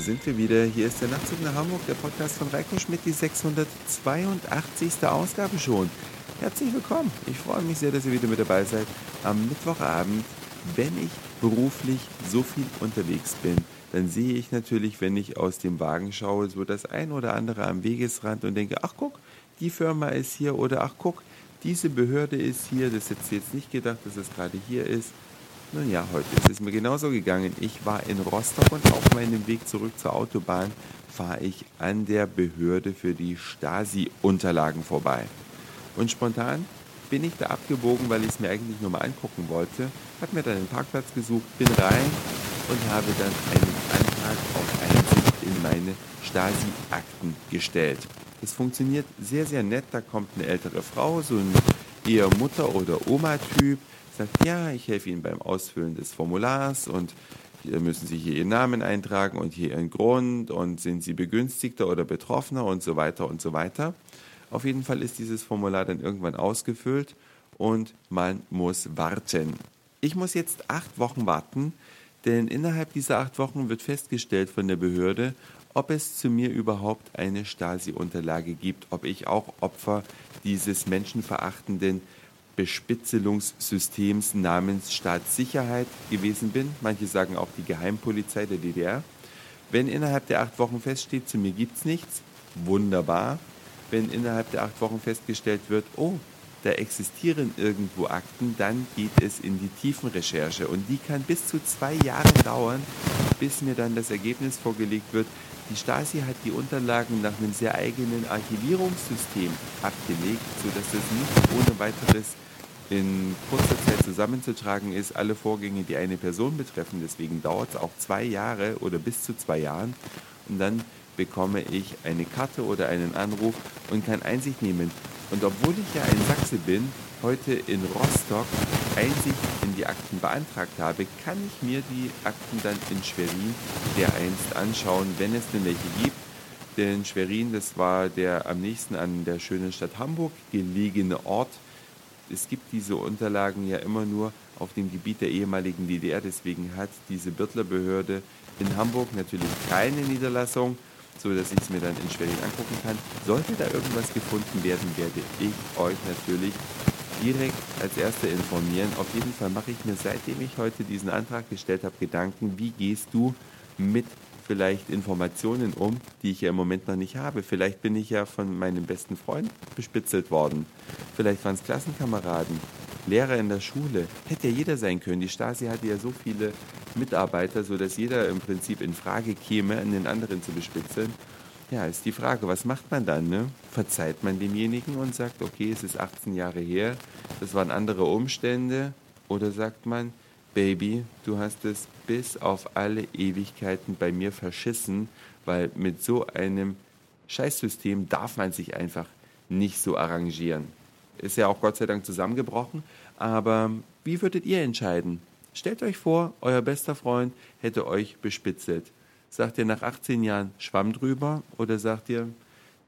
sind wir wieder. Hier ist der Nachtzug nach Hamburg, der Podcast von Reiko Schmidt, die 682. Ausgabe schon. Herzlich willkommen. Ich freue mich sehr, dass ihr wieder mit dabei seid am Mittwochabend. Wenn ich beruflich so viel unterwegs bin, dann sehe ich natürlich, wenn ich aus dem Wagen schaue, so das ein oder andere am Wegesrand und denke, ach guck, die Firma ist hier oder ach guck, diese Behörde ist hier. Das hätte jetzt nicht gedacht, dass es gerade hier ist. Nun ja, heute ist es mir genauso gegangen. Ich war in Rostock und auf meinem Weg zurück zur Autobahn fahre ich an der Behörde für die Stasi-Unterlagen vorbei. Und spontan bin ich da abgebogen, weil ich es mir eigentlich nur mal angucken wollte, habe mir dann einen Parkplatz gesucht, bin rein und habe dann einen Antrag auf Einsicht in meine Stasi-Akten gestellt. Das funktioniert sehr, sehr nett. Da kommt eine ältere Frau, so ein eher Mutter- oder Oma-Typ, sagt, ja, ich helfe Ihnen beim Ausfüllen des Formulars und müssen Sie hier Ihren Namen eintragen und hier Ihren Grund und sind Sie Begünstigter oder Betroffener und so weiter und so weiter. Auf jeden Fall ist dieses Formular dann irgendwann ausgefüllt und man muss warten. Ich muss jetzt acht Wochen warten, denn innerhalb dieser acht Wochen wird festgestellt von der Behörde, ob es zu mir überhaupt eine Stasi-Unterlage gibt, ob ich auch Opfer dieses menschenverachtenden Bespitzelungssystems namens Staatssicherheit gewesen bin. Manche sagen auch die Geheimpolizei der DDR. Wenn innerhalb der acht Wochen feststeht, zu mir gibt es nichts, wunderbar. Wenn innerhalb der acht Wochen festgestellt wird, oh, da existieren irgendwo Akten, dann geht es in die Tiefenrecherche und die kann bis zu zwei Jahre dauern, bis mir dann das Ergebnis vorgelegt wird. Die Stasi hat die Unterlagen nach einem sehr eigenen Archivierungssystem abgelegt, sodass es nicht ohne weiteres in kurzer Zeit zusammenzutragen ist, alle Vorgänge, die eine Person betreffen. Deswegen dauert es auch zwei Jahre oder bis zu zwei Jahren. Und dann bekomme ich eine Karte oder einen Anruf und kann Einsicht nehmen. Und obwohl ich ja ein Sachse bin, heute in Rostock Einsicht in die Akten beantragt habe, kann ich mir die Akten dann in Schwerin dereinst anschauen, wenn es denn welche gibt. Denn Schwerin, das war der am nächsten an der schönen Stadt Hamburg gelegene Ort, es gibt diese Unterlagen ja immer nur auf dem Gebiet der ehemaligen DDR. Deswegen hat diese Birtler-Behörde in Hamburg natürlich keine Niederlassung, sodass ich es mir dann in Schwerin angucken kann. Sollte da irgendwas gefunden werden, werde ich euch natürlich direkt als Erster informieren. Auf jeden Fall mache ich mir, seitdem ich heute diesen Antrag gestellt habe, Gedanken, wie gehst du mit vielleicht Informationen um, die ich ja im Moment noch nicht habe. Vielleicht bin ich ja von meinem besten Freund bespitzelt worden. Vielleicht waren es Klassenkameraden, Lehrer in der Schule. Hätte ja jeder sein können. Die Stasi hatte ja so viele Mitarbeiter, sodass jeder im Prinzip in Frage käme, den anderen zu bespitzeln. Ja, ist die Frage, was macht man dann? Ne? Verzeiht man demjenigen und sagt, okay, es ist 18 Jahre her, das waren andere Umstände? Oder sagt man, Baby, du hast es bis auf alle Ewigkeiten bei mir verschissen, weil mit so einem Scheißsystem darf man sich einfach nicht so arrangieren. Ist ja auch Gott sei Dank zusammengebrochen, aber wie würdet ihr entscheiden? Stellt euch vor, euer bester Freund hätte euch bespitzelt. Sagt ihr nach 18 Jahren Schwamm drüber oder sagt ihr,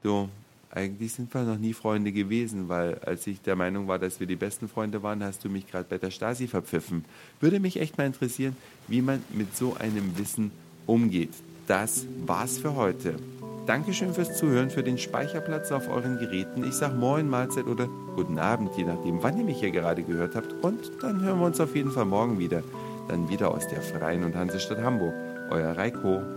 du, eigentlich sind wir noch nie Freunde gewesen, weil als ich der Meinung war, dass wir die besten Freunde waren, hast du mich gerade bei der Stasi verpfiffen. Würde mich echt mal interessieren, wie man mit so einem Wissen umgeht. Das war's für heute. Dankeschön fürs Zuhören, für den Speicherplatz auf euren Geräten. Ich sag Moin, Mahlzeit oder Guten Abend, je nachdem, wann ihr mich hier gerade gehört habt. Und dann hören wir uns auf jeden Fall morgen wieder. Dann wieder aus der Freien und Hansestadt Hamburg. Euer Reiko.